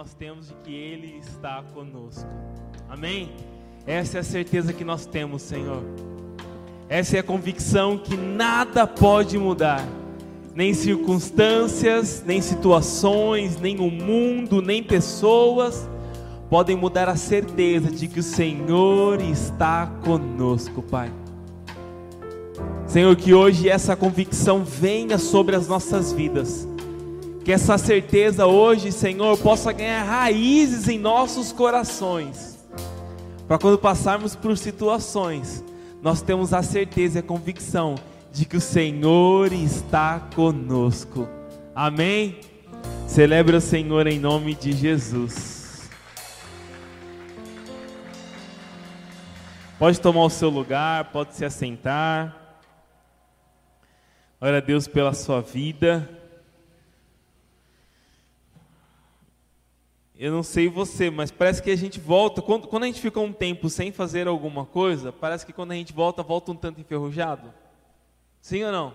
nós temos de que Ele está conosco. Amém? Essa é a certeza que nós temos, Senhor. Essa é a convicção que nada pode mudar, nem circunstâncias, nem situações, nem o mundo, nem pessoas podem mudar a certeza de que o Senhor está conosco, Pai. Senhor, que hoje essa convicção venha sobre as nossas vidas. Que essa certeza hoje, Senhor, possa ganhar raízes em nossos corações. Para quando passarmos por situações, nós temos a certeza e a convicção de que o Senhor está conosco. Amém? Celebre o Senhor em nome de Jesus. Pode tomar o seu lugar, pode se assentar. Glória a Deus pela sua vida. Eu não sei você, mas parece que a gente volta. Quando, quando a gente fica um tempo sem fazer alguma coisa, parece que quando a gente volta, volta um tanto enferrujado. Sim ou não?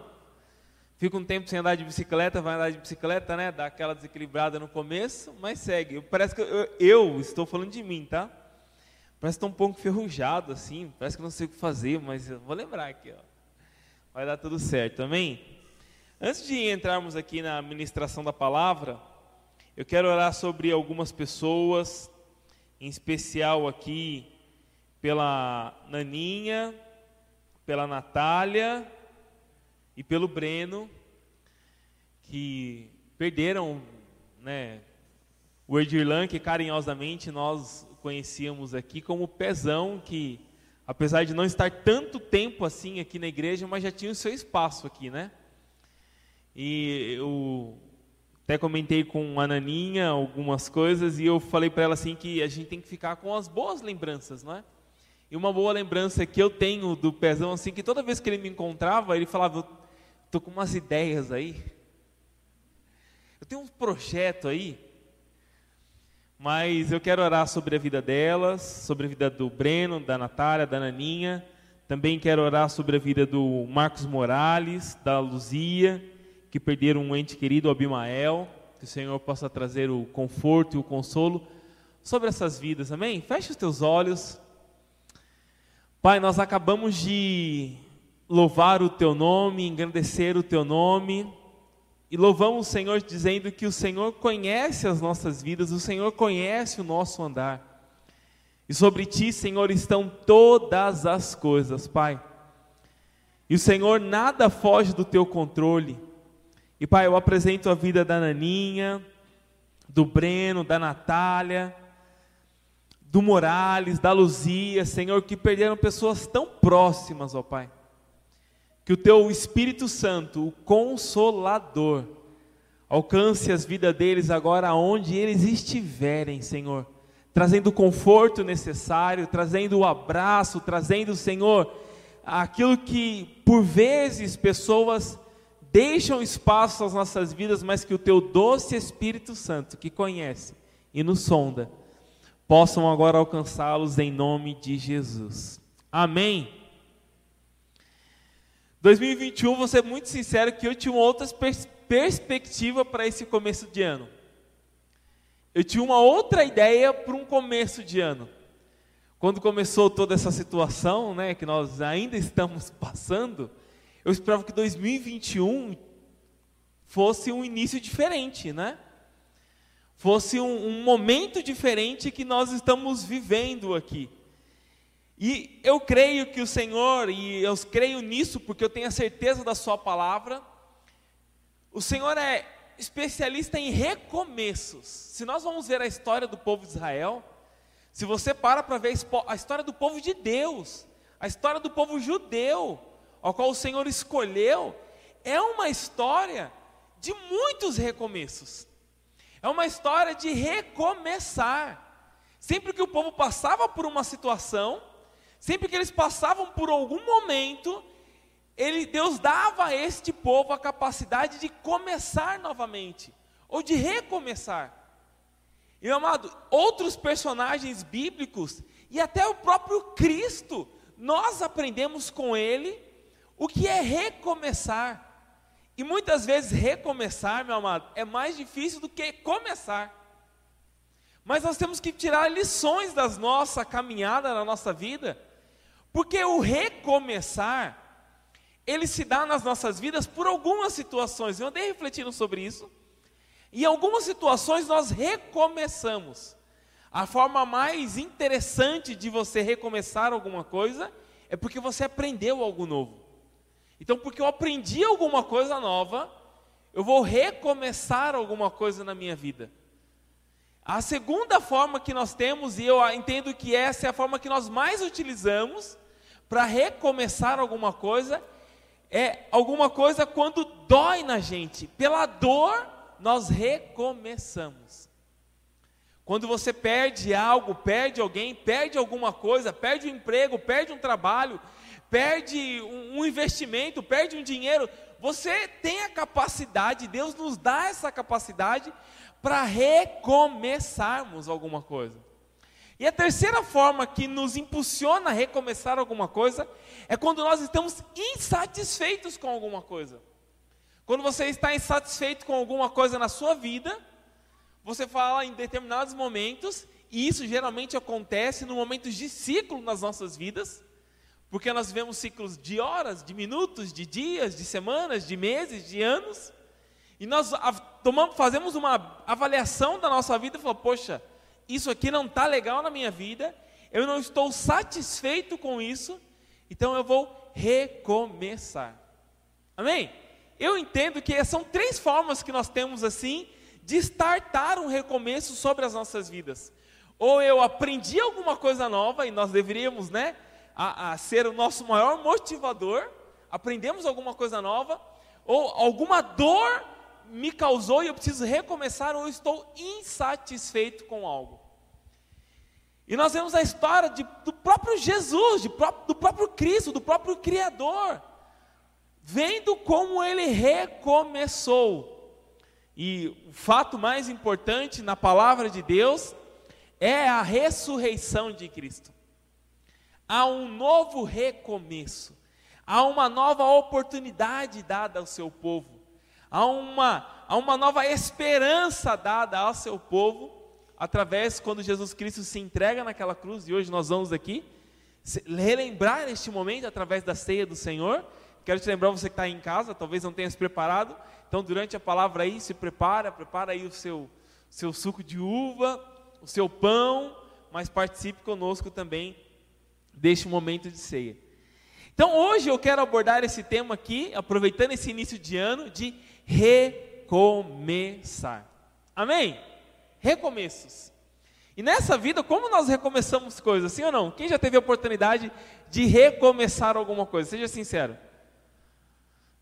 Fica um tempo sem andar de bicicleta, vai andar de bicicleta, né? Dá aquela desequilibrada no começo, mas segue. Parece que eu, eu estou falando de mim, tá? Parece que estou um pouco enferrujado, assim. Parece que não sei o que fazer, mas eu vou lembrar aqui, ó. Vai dar tudo certo, amém? Antes de entrarmos aqui na ministração da palavra, eu quero orar sobre algumas pessoas, em especial aqui pela Naninha, pela Natália e pelo Breno, que perderam né, o Edirlan, que carinhosamente nós conhecíamos aqui como Pezão, que apesar de não estar tanto tempo assim aqui na igreja, mas já tinha o seu espaço aqui, né? E eu até comentei com a Naninha algumas coisas e eu falei para ela assim que a gente tem que ficar com as boas lembranças, não é? E uma boa lembrança que eu tenho do Pezão, assim, que toda vez que ele me encontrava, ele falava, tô com umas ideias aí. Eu tenho um projeto aí, mas eu quero orar sobre a vida delas, sobre a vida do Breno, da Natália, da Naninha. Também quero orar sobre a vida do Marcos Morales, da Luzia, que perderam um ente querido, Abimael, que o Senhor possa trazer o conforto e o consolo sobre essas vidas, amém? Feche os teus olhos. Pai, nós acabamos de louvar o teu nome, engrandecer o teu nome, e louvamos o Senhor dizendo que o Senhor conhece as nossas vidas, o Senhor conhece o nosso andar. E sobre ti, Senhor, estão todas as coisas, Pai. E o Senhor nada foge do teu controle. E Pai, eu apresento a vida da Naninha, do Breno, da Natália, do Morales, da Luzia, Senhor, que perderam pessoas tão próximas, ó Pai. Que o Teu Espírito Santo, o Consolador, alcance as vidas deles agora onde eles estiverem, Senhor. Trazendo o conforto necessário, trazendo o abraço, trazendo, Senhor, aquilo que por vezes pessoas deixam espaço às nossas vidas, mas que o teu doce Espírito Santo, que conhece e nos sonda, possam agora alcançá-los em nome de Jesus. Amém. 2021, vou ser muito sincero que eu tinha uma outra pers perspectiva para esse começo de ano. Eu tinha uma outra ideia para um começo de ano. Quando começou toda essa situação, né, que nós ainda estamos passando, eu esperava que 2021 fosse um início diferente, né? Fosse um, um momento diferente que nós estamos vivendo aqui. E eu creio que o Senhor, e eu creio nisso porque eu tenho a certeza da Sua palavra, o Senhor é especialista em recomeços. Se nós vamos ver a história do povo de Israel, se você para para ver a história do povo de Deus, a história do povo judeu, ao qual o Senhor escolheu, é uma história de muitos recomeços. É uma história de recomeçar. Sempre que o povo passava por uma situação, sempre que eles passavam por algum momento, ele, Deus dava a este povo a capacidade de começar novamente, ou de recomeçar. E amado, outros personagens bíblicos, e até o próprio Cristo, nós aprendemos com ele o que é recomeçar? E muitas vezes recomeçar, meu amado, é mais difícil do que começar. Mas nós temos que tirar lições da nossa caminhada na nossa vida, porque o recomeçar, ele se dá nas nossas vidas por algumas situações. Eu andei refletindo sobre isso. Em algumas situações nós recomeçamos. A forma mais interessante de você recomeçar alguma coisa é porque você aprendeu algo novo. Então, porque eu aprendi alguma coisa nova, eu vou recomeçar alguma coisa na minha vida. A segunda forma que nós temos, e eu entendo que essa é a forma que nós mais utilizamos para recomeçar alguma coisa, é alguma coisa quando dói na gente. Pela dor, nós recomeçamos. Quando você perde algo, perde alguém, perde alguma coisa, perde um emprego, perde um trabalho, perde um, investimento, perde um dinheiro, você tem a capacidade, Deus nos dá essa capacidade para recomeçarmos alguma coisa. E a terceira forma que nos impulsiona a recomeçar alguma coisa é quando nós estamos insatisfeitos com alguma coisa. Quando você está insatisfeito com alguma coisa na sua vida, você fala em determinados momentos, e isso geralmente acontece no momentos de ciclo nas nossas vidas, porque nós vivemos ciclos de horas, de minutos, de dias, de semanas, de meses, de anos. E nós tomamos, fazemos uma avaliação da nossa vida e falamos, poxa, isso aqui não está legal na minha vida, eu não estou satisfeito com isso, então eu vou recomeçar. Amém? Eu entendo que são três formas que nós temos assim de startar um recomeço sobre as nossas vidas. Ou eu aprendi alguma coisa nova e nós deveríamos, né, a, a ser o nosso maior motivador, aprendemos alguma coisa nova, ou alguma dor me causou e eu preciso recomeçar, ou eu estou insatisfeito com algo. E nós vemos a história de, do próprio Jesus, de, do próprio Cristo, do próprio Criador, vendo como ele recomeçou. E o fato mais importante na palavra de Deus é a ressurreição de Cristo há um novo recomeço, há uma nova oportunidade dada ao seu povo, há uma, há uma nova esperança dada ao seu povo, através quando Jesus Cristo se entrega naquela cruz, e hoje nós vamos aqui relembrar este momento através da ceia do Senhor. Quero te lembrar, você que está em casa, talvez não tenha se preparado, então durante a palavra aí, se prepara, prepara aí o seu, seu suco de uva, o seu pão, mas participe conosco também deste momento de ceia. Então hoje eu quero abordar esse tema aqui, aproveitando esse início de ano, de recomeçar. Amém? Recomeços. E nessa vida, como nós recomeçamos coisas, sim ou não? Quem já teve a oportunidade de recomeçar alguma coisa? Seja sincero.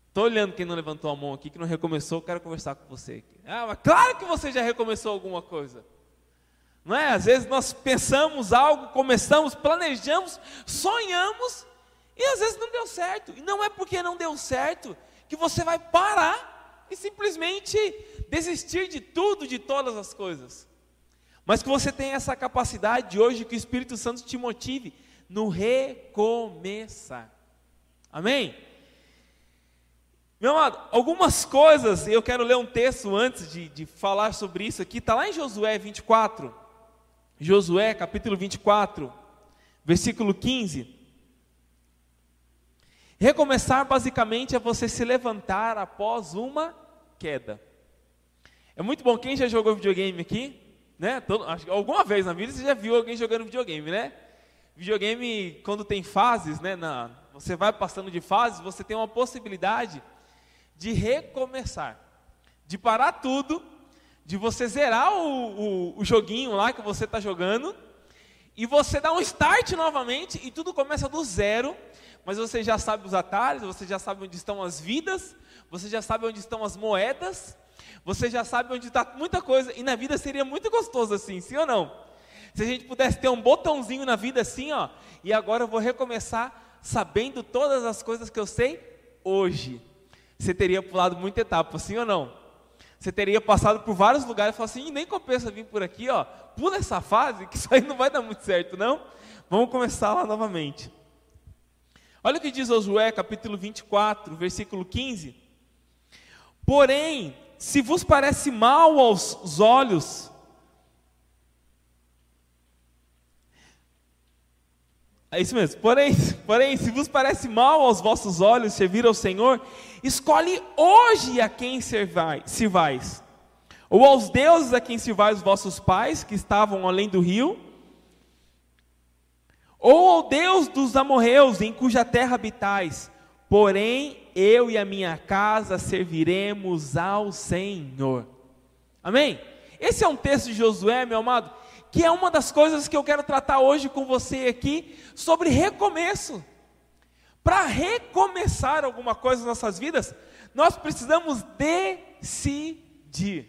Estou olhando quem não levantou a mão aqui, que não recomeçou, quero conversar com você. Ah, mas claro que você já recomeçou alguma coisa. Não é? Às vezes nós pensamos algo, começamos, planejamos, sonhamos e às vezes não deu certo. E não é porque não deu certo que você vai parar e simplesmente desistir de tudo, de todas as coisas. Mas que você tenha essa capacidade hoje que o Espírito Santo te motive no recomeçar. Amém? Meu amado, algumas coisas, eu quero ler um texto antes de, de falar sobre isso aqui, está lá em Josué 24. Josué capítulo 24, versículo 15. Recomeçar basicamente é você se levantar após uma queda. É muito bom, quem já jogou videogame aqui, né? Todo, acho, alguma vez na vida você já viu alguém jogando videogame, né? Videogame, quando tem fases, né? Na, você vai passando de fases, você tem uma possibilidade de recomeçar, de parar tudo de você zerar o, o, o joguinho lá que você está jogando e você dá um start novamente e tudo começa do zero, mas você já sabe os atalhos, você já sabe onde estão as vidas, você já sabe onde estão as moedas, você já sabe onde está muita coisa, e na vida seria muito gostoso assim, sim ou não? Se a gente pudesse ter um botãozinho na vida assim, ó, e agora eu vou recomeçar sabendo todas as coisas que eu sei hoje. Você teria pulado muita etapa, sim ou não? Você teria passado por vários lugares e falado assim, nem compensa vir por aqui, ó, pula essa fase, que isso aí não vai dar muito certo, não? Vamos começar lá novamente. Olha o que diz Josué, capítulo 24, versículo 15. Porém, se vos parece mal aos olhos, É isso mesmo. Porém, porém, se vos parece mal aos vossos olhos servir ao Senhor, escolhe hoje a quem servais. Ou aos deuses a quem servais os vossos pais, que estavam além do rio, ou ao Deus dos amorreus, em cuja terra habitais. Porém, eu e a minha casa serviremos ao Senhor. Amém? Esse é um texto de Josué, meu amado, que é uma das coisas que eu quero tratar hoje com você aqui sobre recomeço. Para recomeçar alguma coisa nas nossas vidas, nós precisamos decidir.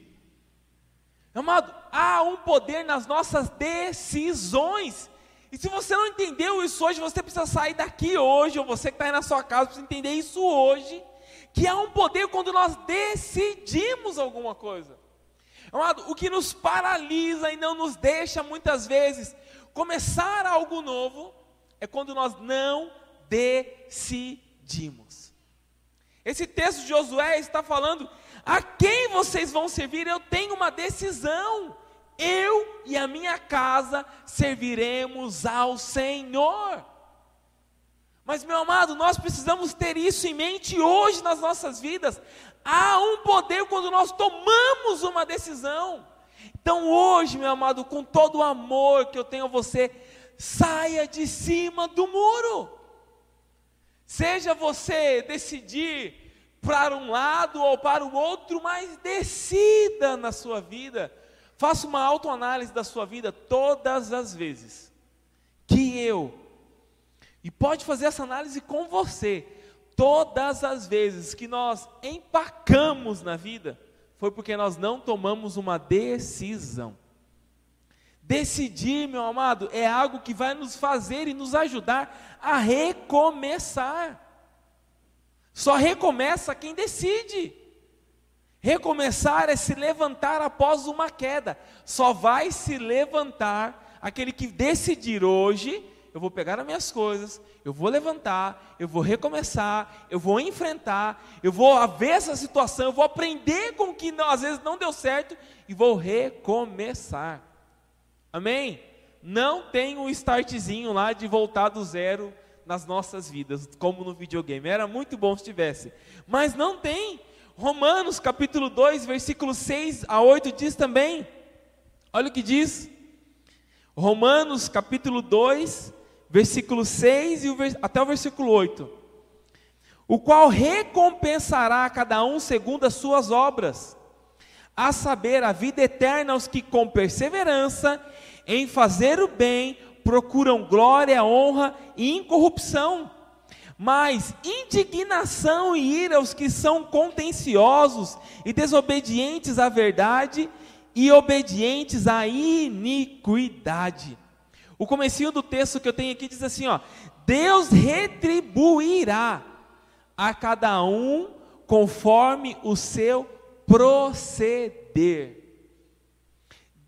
Amado, há um poder nas nossas decisões. E se você não entendeu isso hoje, você precisa sair daqui hoje, ou você que está aí na sua casa, precisa entender isso hoje, que há um poder quando nós decidimos alguma coisa. Amado, o que nos paralisa e não nos deixa muitas vezes começar algo novo é quando nós não decidimos. Esse texto de Josué está falando: a quem vocês vão servir? Eu tenho uma decisão. Eu e a minha casa serviremos ao Senhor. Mas, meu amado, nós precisamos ter isso em mente hoje nas nossas vidas. Há um poder quando nós tomamos uma decisão. Então, hoje, meu amado, com todo o amor que eu tenho a você, saia de cima do muro. Seja você decidir para um lado ou para o outro, mas decida na sua vida. Faça uma autoanálise da sua vida todas as vezes que eu e pode fazer essa análise com você. Todas as vezes que nós empacamos na vida, foi porque nós não tomamos uma decisão. Decidir, meu amado, é algo que vai nos fazer e nos ajudar a recomeçar. Só recomeça quem decide. Recomeçar é se levantar após uma queda. Só vai se levantar aquele que decidir hoje eu vou pegar as minhas coisas, eu vou levantar, eu vou recomeçar, eu vou enfrentar, eu vou ver essa situação, eu vou aprender com o que não, às vezes não deu certo e vou recomeçar. Amém? Não tem um startzinho lá de voltar do zero nas nossas vidas, como no videogame. Era muito bom se tivesse, mas não tem. Romanos capítulo 2, versículo 6 a 8 diz também. Olha o que diz. Romanos capítulo 2, versículo 6 e o, até o versículo 8. O qual recompensará a cada um segundo as suas obras, a saber, a vida eterna aos que com perseverança em fazer o bem procuram glória, honra e incorrupção. Mas indignação e ira aos que são contenciosos e desobedientes à verdade e obedientes à iniquidade. O comecinho do texto que eu tenho aqui diz assim, ó: Deus retribuirá a cada um conforme o seu proceder.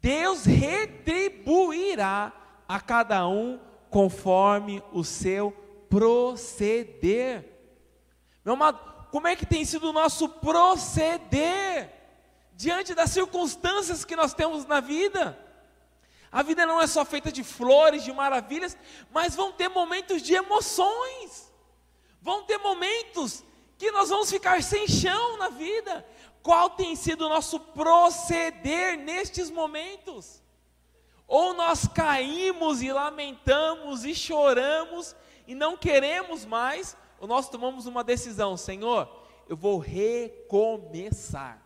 Deus retribuirá a cada um conforme o seu proceder. Meu amado, como é que tem sido o nosso proceder diante das circunstâncias que nós temos na vida? A vida não é só feita de flores, de maravilhas, mas vão ter momentos de emoções. Vão ter momentos que nós vamos ficar sem chão na vida. Qual tem sido o nosso proceder nestes momentos? Ou nós caímos e lamentamos e choramos e não queremos mais, ou nós tomamos uma decisão, Senhor, eu vou recomeçar.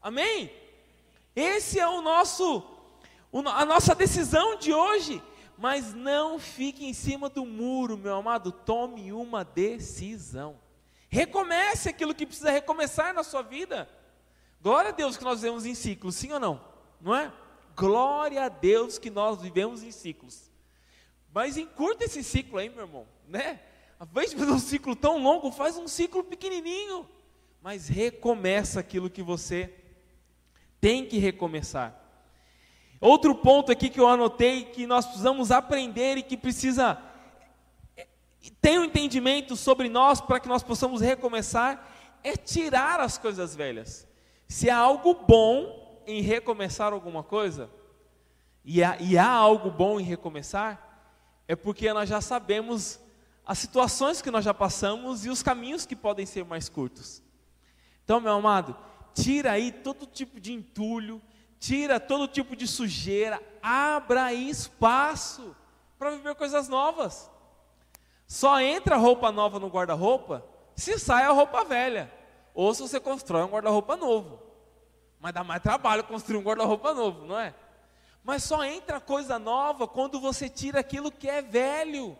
Amém? Esse é o nosso a nossa decisão de hoje. Mas não fique em cima do muro, meu amado. Tome uma decisão. Recomece aquilo que precisa recomeçar na sua vida. Glória a Deus que nós vivemos em ciclos, sim ou não? Não é? Glória a Deus que nós vivemos em ciclos. Mas encurta esse ciclo aí, meu irmão, né? Ao invés de fazer um ciclo tão longo, faz um ciclo pequenininho. Mas recomeça aquilo que você tem que recomeçar. Outro ponto aqui que eu anotei que nós precisamos aprender e que precisa ter um entendimento sobre nós para que nós possamos recomeçar é tirar as coisas velhas. Se há algo bom em recomeçar alguma coisa, e há, e há algo bom em recomeçar, é porque nós já sabemos as situações que nós já passamos e os caminhos que podem ser mais curtos. Então, meu amado, tira aí todo tipo de entulho, tira todo tipo de sujeira, abra espaço para viver coisas novas. Só entra roupa nova no guarda-roupa se sai a roupa velha, ou se você constrói um guarda-roupa novo. Mas dá mais trabalho construir um guarda-roupa novo, não é? Mas só entra coisa nova quando você tira aquilo que é velho.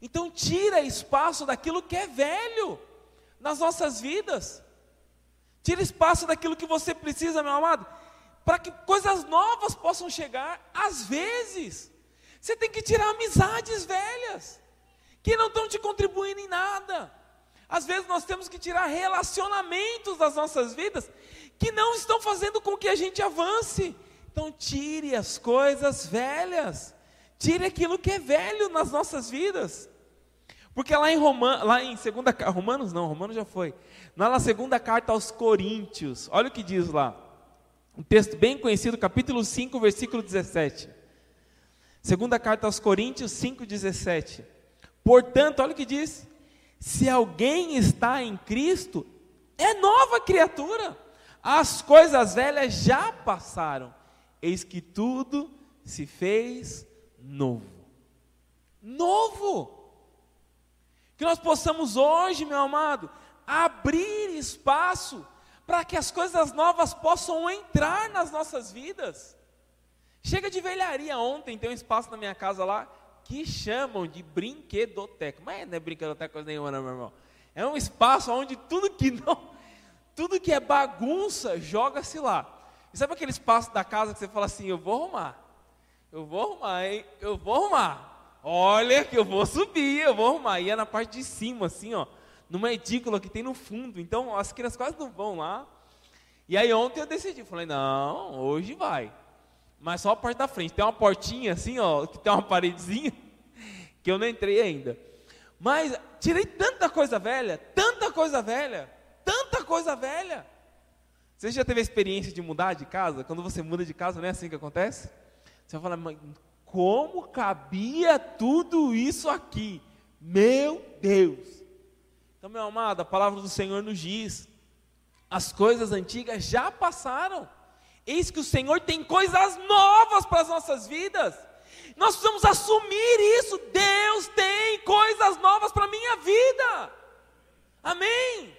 Então tira espaço daquilo que é velho nas nossas vidas. Tira espaço daquilo que você precisa, meu amado, para que coisas novas possam chegar. Às vezes, você tem que tirar amizades velhas que não estão te contribuindo em nada. Às vezes nós temos que tirar relacionamentos das nossas vidas que não estão fazendo com que a gente avance. Então tire as coisas velhas. Tire aquilo que é velho nas nossas vidas. Porque lá em, Roma, lá em segunda, Romanos não, Romanos já foi. Na segunda carta aos Coríntios, olha o que diz lá. Um texto bem conhecido, capítulo 5, versículo 17. Segunda carta aos Coríntios 5, 17. Portanto, olha o que diz: se alguém está em Cristo, é nova criatura. As coisas velhas já passaram, eis que tudo se fez novo. Novo! Que nós possamos hoje, meu amado, abrir espaço para que as coisas novas possam entrar nas nossas vidas. Chega de velharia. Ontem tem um espaço na minha casa lá que chamam de brinquedoteca. Mas não é brinquedoteca nenhuma, não, meu irmão. É um espaço onde tudo que não, tudo que é bagunça, joga-se lá. E sabe aquele espaço da casa que você fala assim, eu vou arrumar, eu vou arrumar, hein? eu vou arrumar. Olha que eu vou subir, eu vou arrumar. E é na parte de cima, assim, ó, numa edícula que tem no fundo. Então as crianças quase não vão lá. E aí ontem eu decidi, falei, não, hoje vai. Mas só a parte da frente. Tem uma portinha assim, ó, que tem uma paredezinha, que eu não entrei ainda. Mas tirei tanta coisa velha, tanta coisa velha, tanta coisa velha. Você já teve a experiência de mudar de casa? Quando você muda de casa, não é assim que acontece? Você vai falar, como cabia tudo isso aqui? Meu Deus! Então, meu amado, a palavra do Senhor nos diz: as coisas antigas já passaram, eis que o Senhor tem coisas novas para as nossas vidas. Nós precisamos assumir isso. Deus tem coisas novas para a minha vida. Amém?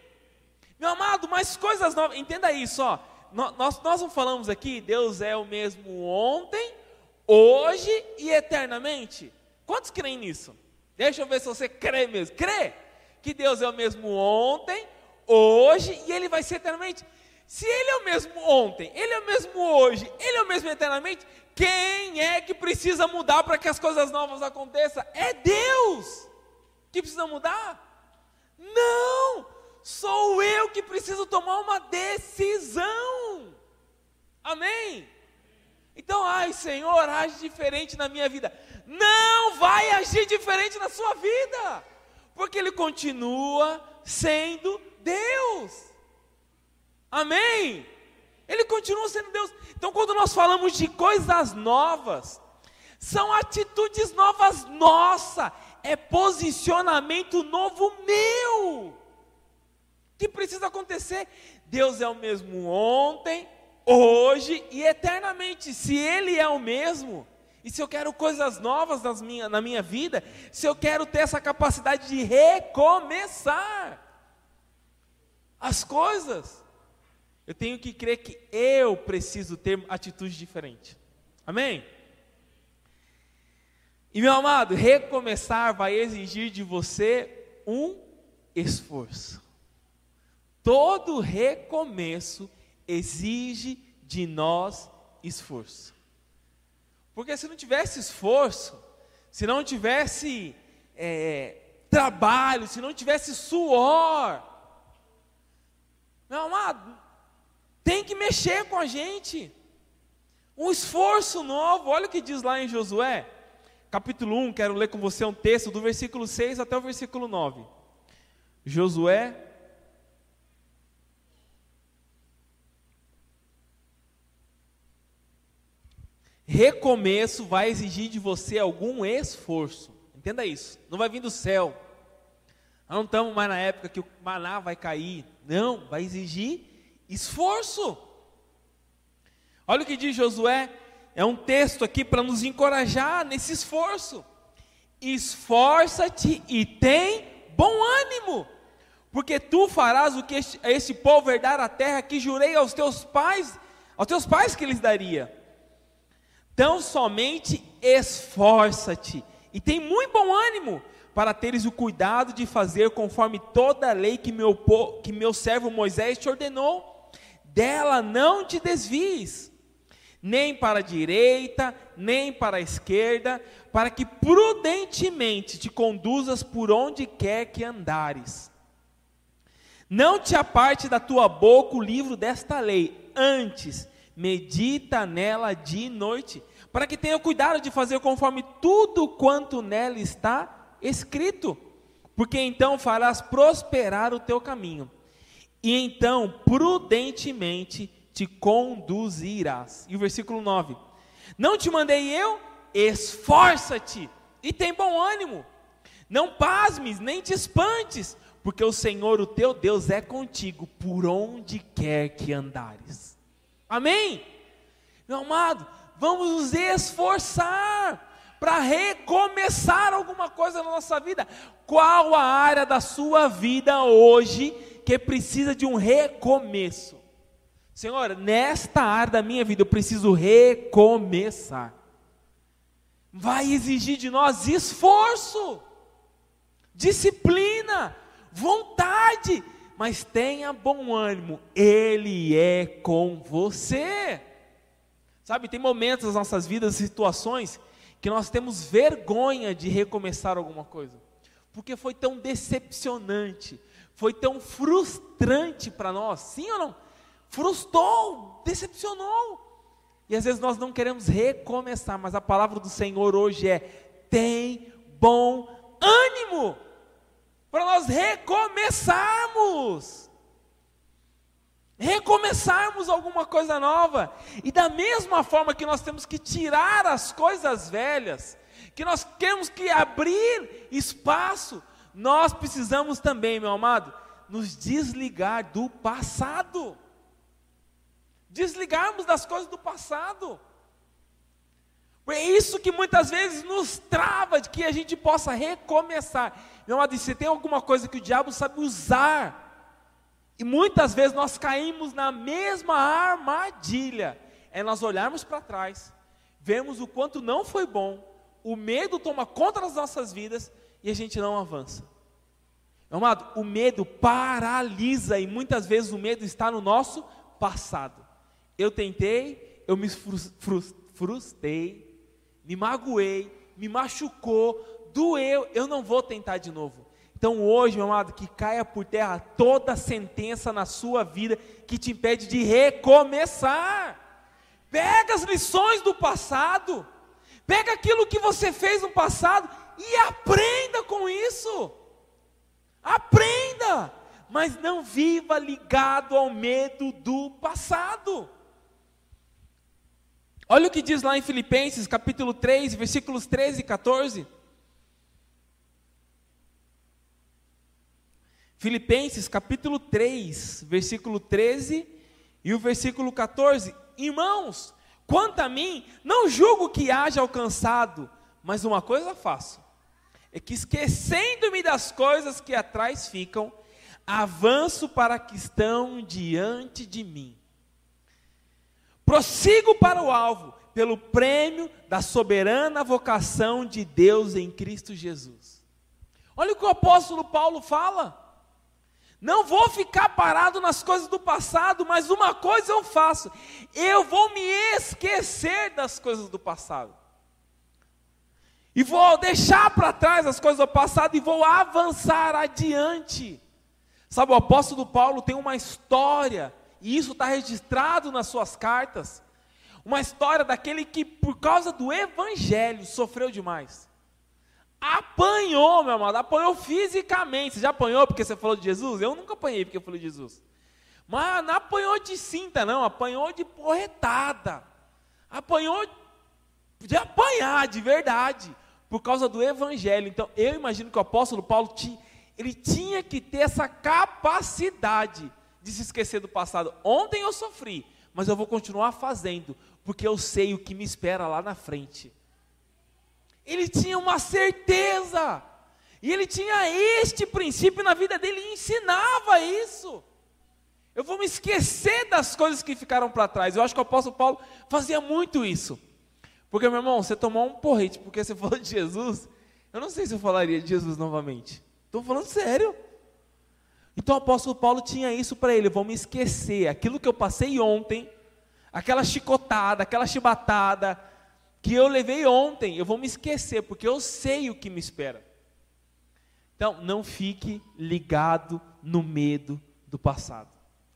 Meu amado, mas coisas novas, entenda isso, ó. Nós, nós não falamos aqui, Deus é o mesmo ontem, hoje e eternamente. Quantos creem nisso? Deixa eu ver se você crê mesmo. Crê que Deus é o mesmo ontem, hoje e ele vai ser eternamente. Se ele é o mesmo ontem, ele é o mesmo hoje, ele é o mesmo eternamente, quem é que precisa mudar para que as coisas novas aconteçam? É Deus que precisa mudar? Não! Sou eu que preciso tomar uma decisão. Amém? Então, ai Senhor, age diferente na minha vida. Não vai agir diferente na sua vida, porque Ele continua sendo Deus. Amém? Ele continua sendo Deus. Então, quando nós falamos de coisas novas, são atitudes novas nossa, é posicionamento novo meu que precisa acontecer. Deus é o mesmo ontem, hoje e eternamente. Se Ele é o mesmo, e se eu quero coisas novas nas minha, na minha vida, se eu quero ter essa capacidade de recomeçar as coisas, eu tenho que crer que eu preciso ter atitude diferente. Amém? E meu amado, recomeçar vai exigir de você um esforço. Todo recomeço exige de nós esforço. Porque se não tivesse esforço, se não tivesse é, trabalho, se não tivesse suor, meu amado, tem que mexer com a gente. Um esforço novo, olha o que diz lá em Josué, capítulo 1, quero ler com você um texto do versículo 6 até o versículo 9. Josué recomeço vai exigir de você algum esforço. Entenda isso. Não vai vir do céu. Não estamos mais na época que o maná vai cair. Não, vai exigir esforço. Olha o que diz Josué. É um texto aqui para nos encorajar nesse esforço. Esforça-te e tem bom ânimo, porque tu farás o que este, este povo herdar a terra que jurei aos teus pais, aos teus pais que lhes daria. Então somente esforça-te e tem muito bom ânimo para teres o cuidado de fazer conforme toda a lei que meu, que meu servo Moisés te ordenou. Dela não te desvies, nem para a direita, nem para a esquerda, para que prudentemente te conduzas por onde quer que andares. Não te aparte da tua boca o livro desta lei, antes medita nela dia e noite, para que tenha cuidado de fazer conforme tudo quanto nela está escrito, porque então farás prosperar o teu caminho, e então prudentemente te conduzirás. E o versículo 9: Não te mandei eu? Esforça-te e tem bom ânimo. Não pasmes, nem te espantes, porque o Senhor, o teu Deus, é contigo por onde quer que andares. Amém? Meu amado, vamos nos esforçar para recomeçar alguma coisa na nossa vida. Qual a área da sua vida hoje que precisa de um recomeço? Senhor, nesta área da minha vida eu preciso recomeçar. Vai exigir de nós esforço, disciplina, vontade, mas tenha bom ânimo, Ele é com você. Sabe, tem momentos nas nossas vidas, situações, que nós temos vergonha de recomeçar alguma coisa, porque foi tão decepcionante, foi tão frustrante para nós, sim ou não? frustrou, decepcionou. E às vezes nós não queremos recomeçar, mas a palavra do Senhor hoje é: tem bom ânimo, recomeçarmos. Recomeçarmos alguma coisa nova, e da mesma forma que nós temos que tirar as coisas velhas, que nós temos que abrir espaço, nós precisamos também, meu amado, nos desligar do passado desligarmos das coisas do passado. É isso que muitas vezes nos trava de que a gente possa recomeçar. Meu amado, se tem alguma coisa que o diabo sabe usar, e muitas vezes nós caímos na mesma armadilha, é nós olharmos para trás, vemos o quanto não foi bom, o medo toma conta das nossas vidas e a gente não avança. Meu amado, o medo paralisa e muitas vezes o medo está no nosso passado. Eu tentei, eu me frustrei, me magoei, me machucou, doeu, eu não vou tentar de novo. Então hoje, meu amado, que caia por terra toda sentença na sua vida que te impede de recomeçar. Pega as lições do passado, pega aquilo que você fez no passado e aprenda com isso. Aprenda, mas não viva ligado ao medo do passado. Olha o que diz lá em Filipenses, capítulo 3, versículos 13 e 14. Filipenses, capítulo 3, versículo 13 e o versículo 14. Irmãos, quanto a mim, não julgo que haja alcançado, mas uma coisa faço: é que esquecendo-me das coisas que atrás ficam, avanço para que estão diante de mim Prossigo para o alvo, pelo prêmio da soberana vocação de Deus em Cristo Jesus. Olha o que o apóstolo Paulo fala. Não vou ficar parado nas coisas do passado, mas uma coisa eu faço: eu vou me esquecer das coisas do passado. E vou deixar para trás as coisas do passado e vou avançar adiante. Sabe, o apóstolo Paulo tem uma história e isso está registrado nas suas cartas, uma história daquele que, por causa do evangelho, sofreu demais. Apanhou, meu amado, apanhou fisicamente. Você já apanhou porque você falou de Jesus? Eu nunca apanhei porque eu falei de Jesus. Mas não apanhou de cinta, não, apanhou de porretada. Apanhou de apanhar, de verdade. por causa do evangelho. Então, eu imagino que o apóstolo Paulo ele tinha que ter essa capacidade de se esquecer do passado. Ontem eu sofri, mas eu vou continuar fazendo, porque eu sei o que me espera lá na frente. Ele tinha uma certeza, e ele tinha este princípio na vida dele e ensinava isso. Eu vou me esquecer das coisas que ficaram para trás. Eu acho que o apóstolo Paulo fazia muito isso. Porque, meu irmão, você tomou um porrete porque você falou de Jesus. Eu não sei se eu falaria de Jesus novamente. Estou falando sério. Então o apóstolo Paulo tinha isso para ele: vou me esquecer. Aquilo que eu passei ontem, aquela chicotada, aquela chibatada que eu levei ontem, eu vou me esquecer, porque eu sei o que me espera. Então, não fique ligado no medo do passado.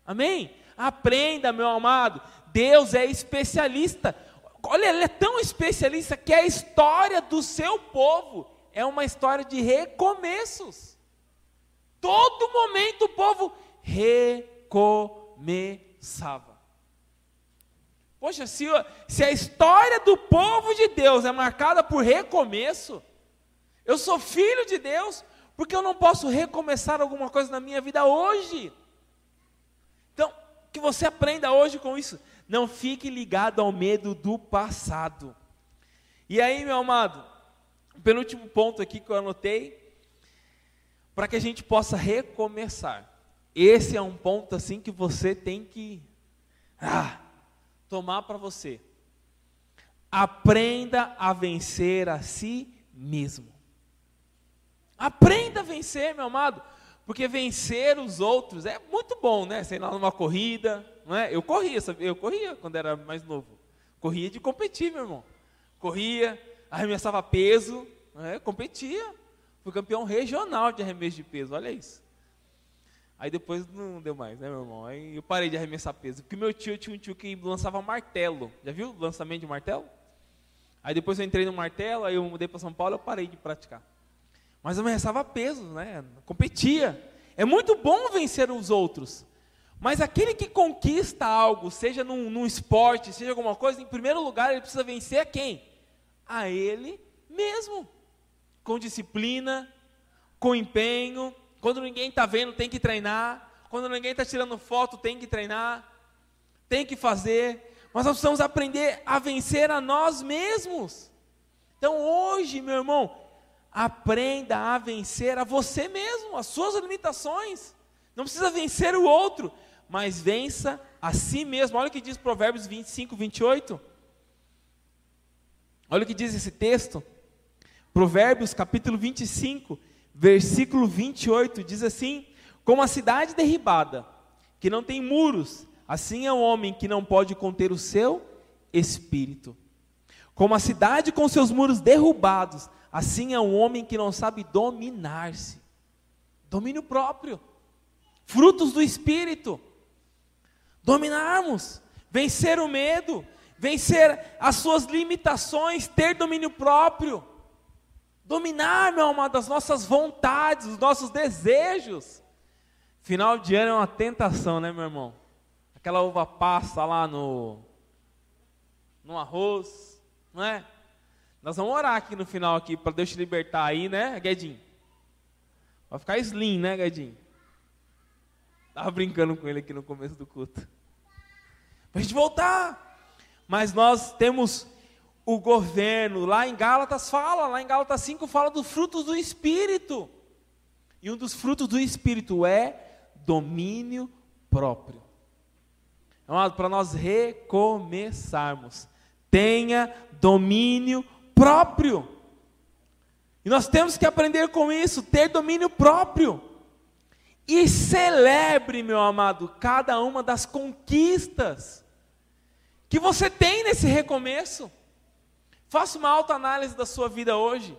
Amém? Aprenda, meu amado. Deus é especialista. Olha, ele é tão especialista que a história do seu povo é uma história de recomeços. Todo momento o povo recomeçava. Poxa, se, se a história do povo de Deus é marcada por recomeço, eu sou filho de Deus, porque eu não posso recomeçar alguma coisa na minha vida hoje. Então, que você aprenda hoje com isso. Não fique ligado ao medo do passado. E aí, meu amado, penúltimo ponto aqui que eu anotei, para que a gente possa recomeçar. Esse é um ponto assim que você tem que ah, tomar para você. Aprenda a vencer a si mesmo. Aprenda a vencer, meu amado. Porque vencer os outros é muito bom, né? Sei lá, numa corrida, não é? Eu corria, eu corria quando era mais novo. Corria de competir, meu irmão. Corria, arremessava peso, é? competia. Fui campeão regional de arremesso de peso, olha isso. Aí depois não deu mais, né, meu irmão? Aí eu parei de arremessar peso. Porque meu tio tinha um tio que lançava martelo. Já viu o lançamento de martelo? Aí depois eu entrei no martelo, aí eu mudei para São Paulo, eu parei de praticar. Mas eu arremessava peso, né? Competia. É muito bom vencer os outros. Mas aquele que conquista algo, seja num, num esporte, seja alguma coisa, em primeiro lugar ele precisa vencer a quem? A ele mesmo. Com disciplina, com empenho, quando ninguém está vendo, tem que treinar. Quando ninguém está tirando foto, tem que treinar. Tem que fazer. Mas nós precisamos aprender a vencer a nós mesmos. Então hoje, meu irmão, aprenda a vencer a você mesmo, as suas limitações. Não precisa vencer o outro, mas vença a si mesmo. Olha o que diz Provérbios 25, 28. Olha o que diz esse texto. Provérbios capítulo 25, versículo 28 diz assim: Como a cidade derribada, que não tem muros, assim é o homem que não pode conter o seu espírito. Como a cidade com seus muros derrubados, assim é o homem que não sabe dominar-se. Domínio próprio, frutos do espírito. Dominarmos, vencer o medo, vencer as suas limitações, ter domínio próprio dominar, meu amado, as nossas vontades, os nossos desejos. Final de ano é uma tentação, né, meu irmão? Aquela uva passa lá no, no arroz, não é? Nós vamos orar aqui no final aqui para Deus te libertar aí, né, Guedinho? Vai ficar slim, né, Guedinho? Tava brincando com ele aqui no começo do culto. Para a gente voltar. Mas nós temos o governo. Lá em Gálatas fala, lá em Gálatas 5 fala dos frutos do Espírito. E um dos frutos do Espírito é domínio próprio. Amado, para nós recomeçarmos, tenha domínio próprio. E nós temos que aprender com isso, ter domínio próprio. E celebre, meu amado, cada uma das conquistas que você tem nesse recomeço. Faça uma autoanálise da sua vida hoje.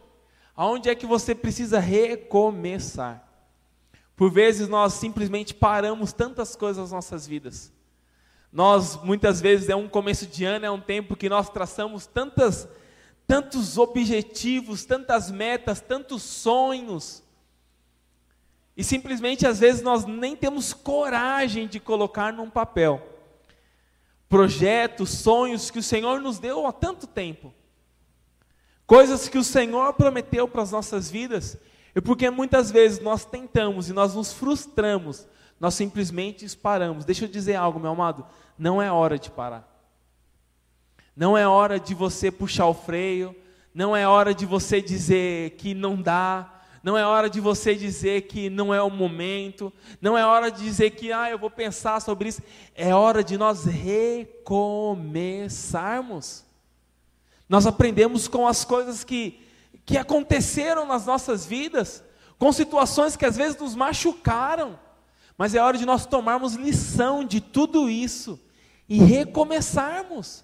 Aonde é que você precisa recomeçar? Por vezes nós simplesmente paramos tantas coisas nas nossas vidas. Nós muitas vezes é um começo de ano, é um tempo que nós traçamos tantas tantos objetivos, tantas metas, tantos sonhos. E simplesmente às vezes nós nem temos coragem de colocar num papel projetos, sonhos que o Senhor nos deu há tanto tempo. Coisas que o Senhor prometeu para as nossas vidas, e porque muitas vezes nós tentamos e nós nos frustramos, nós simplesmente paramos. Deixa eu dizer algo, meu amado, não é hora de parar. Não é hora de você puxar o freio, não é hora de você dizer que não dá, não é hora de você dizer que não é o momento, não é hora de dizer que ah, eu vou pensar sobre isso. É hora de nós recomeçarmos. Nós aprendemos com as coisas que, que aconteceram nas nossas vidas, com situações que às vezes nos machucaram, mas é hora de nós tomarmos lição de tudo isso e recomeçarmos.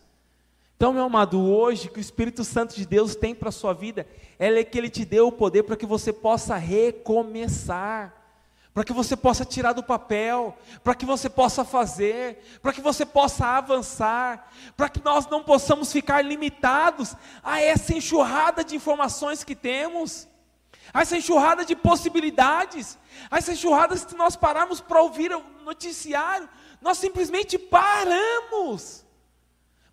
Então, meu amado, hoje que o Espírito Santo de Deus tem para a sua vida, é que Ele te deu o poder para que você possa recomeçar, para que você possa tirar do papel, para que você possa fazer, para que você possa avançar, para que nós não possamos ficar limitados a essa enxurrada de informações que temos, a essa enxurrada de possibilidades, a essa enxurrada se nós pararmos para ouvir o noticiário, nós simplesmente paramos.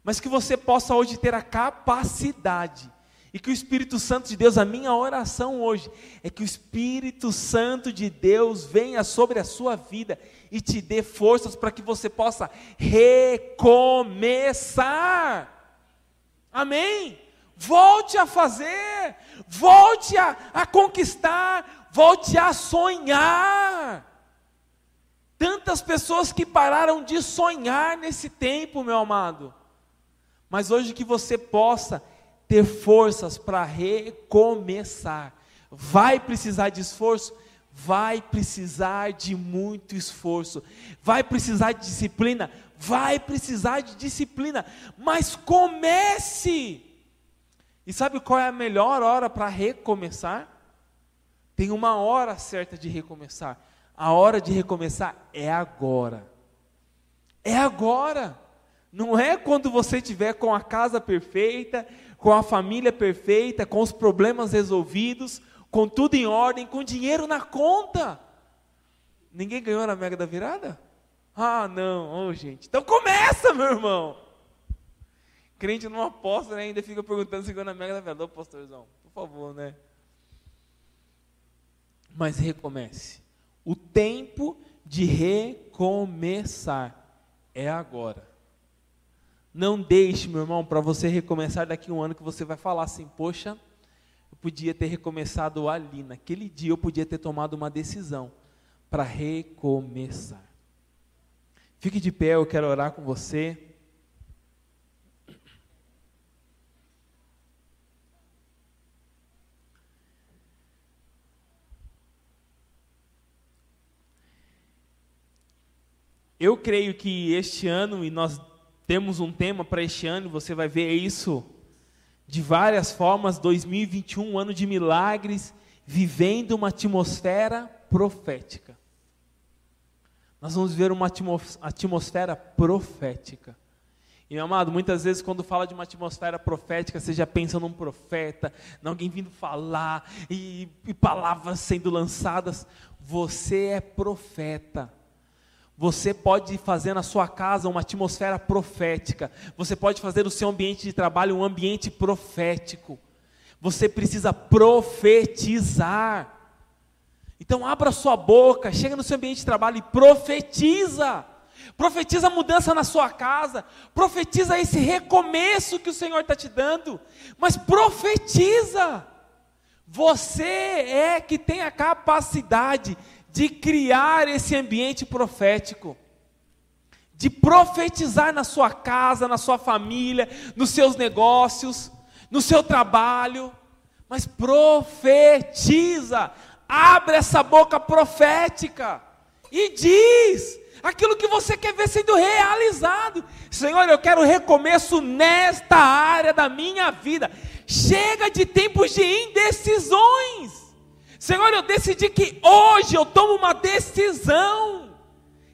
Mas que você possa hoje ter a capacidade e que o Espírito Santo de Deus, a minha oração hoje é que o Espírito Santo de Deus venha sobre a sua vida e te dê forças para que você possa recomeçar. Amém? Volte a fazer, volte a, a conquistar, volte a sonhar. Tantas pessoas que pararam de sonhar nesse tempo, meu amado mas hoje que você possa ter forças para recomeçar. Vai precisar de esforço? Vai precisar de muito esforço. Vai precisar de disciplina? Vai precisar de disciplina. Mas comece! E sabe qual é a melhor hora para recomeçar? Tem uma hora certa de recomeçar. A hora de recomeçar é agora. É agora. Não é quando você estiver com a casa perfeita, com a família perfeita, com os problemas resolvidos, com tudo em ordem, com dinheiro na conta. Ninguém ganhou na Mega da Virada? Ah, não, oh, gente. Então começa, meu irmão. Crente não aposta, né? Ainda fica perguntando se ganhou na Mega da Virada. Ô, pastorzão, por favor, né? Mas recomece. O tempo de recomeçar é agora. Não deixe, meu irmão, para você recomeçar daqui a um ano que você vai falar assim: poxa, eu podia ter recomeçado ali. Naquele dia eu podia ter tomado uma decisão para recomeçar. Fique de pé, eu quero orar com você. Eu creio que este ano, e nós temos um tema para este ano, você vai ver isso de várias formas. 2021, um ano de milagres, vivendo uma atmosfera profética. Nós vamos ver uma atmosfera profética. E, meu amado, muitas vezes quando fala de uma atmosfera profética, você já pensa num profeta, em alguém vindo falar, e, e palavras sendo lançadas. Você é profeta. Você pode fazer na sua casa uma atmosfera profética. Você pode fazer do seu ambiente de trabalho um ambiente profético. Você precisa profetizar. Então abra sua boca, chega no seu ambiente de trabalho e profetiza. Profetiza a mudança na sua casa. Profetiza esse recomeço que o Senhor está te dando. Mas profetiza. Você é que tem a capacidade de criar esse ambiente profético, de profetizar na sua casa, na sua família, nos seus negócios, no seu trabalho, mas profetiza, abre essa boca profética e diz aquilo que você quer ver sendo realizado. Senhor, eu quero recomeço nesta área da minha vida. Chega de tempos de indecisões. Senhor, eu decidi que hoje eu tomo uma decisão.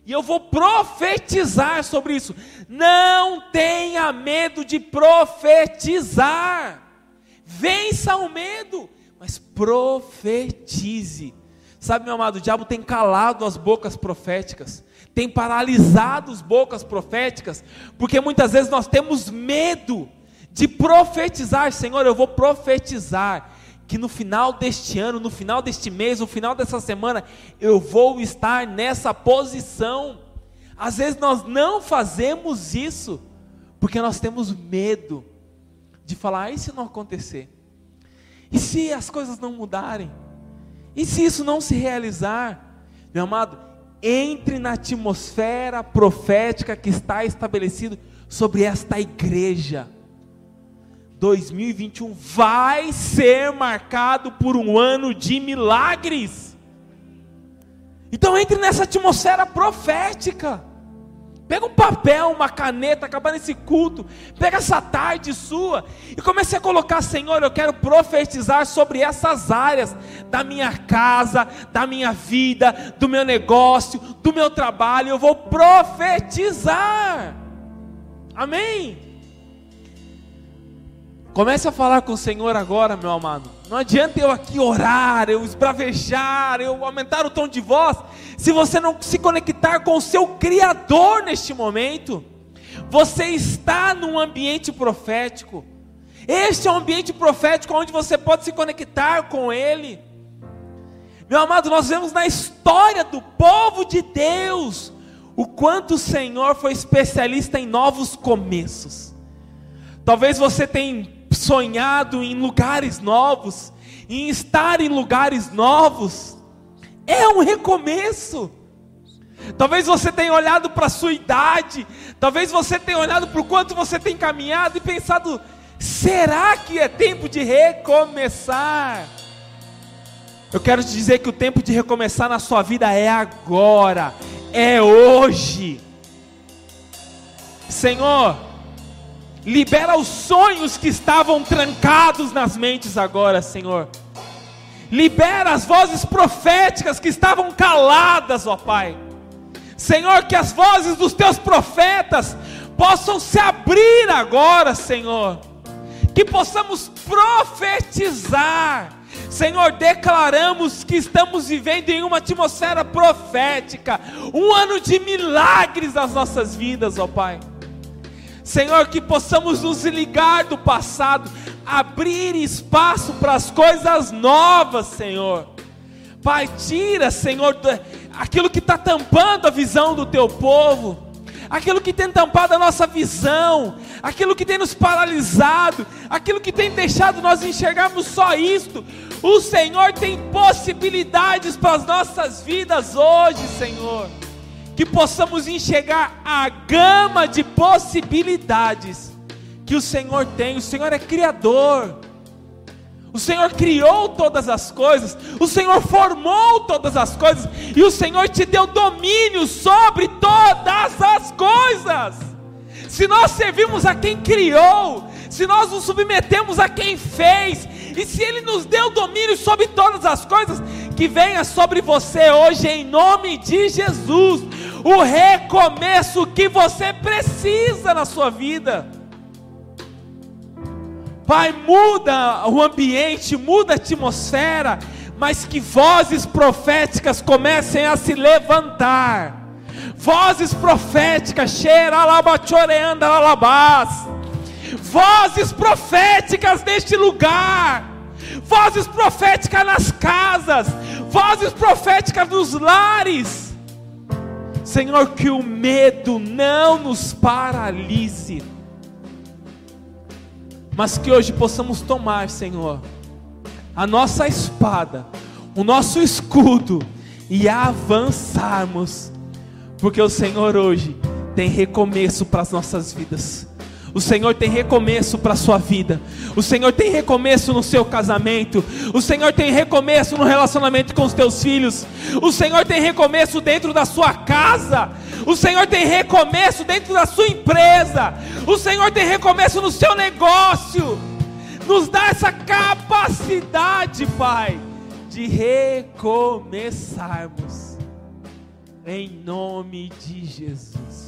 E eu vou profetizar sobre isso. Não tenha medo de profetizar. Vença o medo, mas profetize. Sabe, meu amado, o diabo tem calado as bocas proféticas, tem paralisado as bocas proféticas, porque muitas vezes nós temos medo de profetizar, Senhor, eu vou profetizar que no final deste ano, no final deste mês, no final dessa semana, eu vou estar nessa posição. Às vezes nós não fazemos isso, porque nós temos medo de falar: ah, e se não acontecer? E se as coisas não mudarem? E se isso não se realizar? Meu amado, entre na atmosfera profética que está estabelecido sobre esta igreja. 2021 vai ser marcado por um ano de milagres. Então entre nessa atmosfera profética. Pega um papel, uma caneta, acabar nesse culto. Pega essa tarde sua e comece a colocar, Senhor, eu quero profetizar sobre essas áreas da minha casa, da minha vida, do meu negócio, do meu trabalho. Eu vou profetizar. Amém. Comece a falar com o Senhor agora, meu amado. Não adianta eu aqui orar, eu esbravejar, eu aumentar o tom de voz, se você não se conectar com o seu Criador neste momento. Você está num ambiente profético. Este é um ambiente profético onde você pode se conectar com Ele. Meu amado, nós vemos na história do povo de Deus o quanto o Senhor foi especialista em novos começos. Talvez você tenha sonhado em lugares novos, em estar em lugares novos, é um recomeço. Talvez você tenha olhado para a sua idade, talvez você tenha olhado para o quanto você tem caminhado e pensado: será que é tempo de recomeçar? Eu quero te dizer que o tempo de recomeçar na sua vida é agora, é hoje. Senhor, Libera os sonhos que estavam trancados nas mentes agora, Senhor. Libera as vozes proféticas que estavam caladas, ó Pai. Senhor, que as vozes dos teus profetas possam se abrir agora, Senhor. Que possamos profetizar. Senhor, declaramos que estamos vivendo em uma atmosfera profética, um ano de milagres nas nossas vidas, ó Pai. Senhor, que possamos nos ligar do passado, abrir espaço para as coisas novas, Senhor. Pai, tira, Senhor, aquilo que está tampando a visão do teu povo, aquilo que tem tampado a nossa visão, aquilo que tem nos paralisado, aquilo que tem deixado nós enxergarmos só isto. O Senhor tem possibilidades para as nossas vidas hoje, Senhor que possamos enxergar a gama de possibilidades que o Senhor tem. O Senhor é criador. O Senhor criou todas as coisas, o Senhor formou todas as coisas, e o Senhor te deu domínio sobre todas as coisas. Se nós servimos a quem criou, se nós nos submetemos a quem fez, e se Ele nos deu domínio sobre todas as coisas, que venha sobre você hoje, em nome de Jesus o recomeço que você precisa na sua vida. Pai, muda o ambiente, muda a atmosfera, mas que vozes proféticas comecem a se levantar. Vozes proféticas, xeralabachoreanda alabás. Vozes proféticas neste lugar. Vozes proféticas nas casas, vozes proféticas nos lares Senhor, que o medo não nos paralise, mas que hoje possamos tomar, Senhor, a nossa espada, o nosso escudo e avançarmos, porque o Senhor hoje tem recomeço para as nossas vidas. O Senhor tem recomeço para a sua vida. O Senhor tem recomeço no seu casamento. O Senhor tem recomeço no relacionamento com os teus filhos. O Senhor tem recomeço dentro da sua casa. O Senhor tem recomeço dentro da sua empresa. O Senhor tem recomeço no seu negócio. Nos dá essa capacidade, Pai, de recomeçarmos. Em nome de Jesus.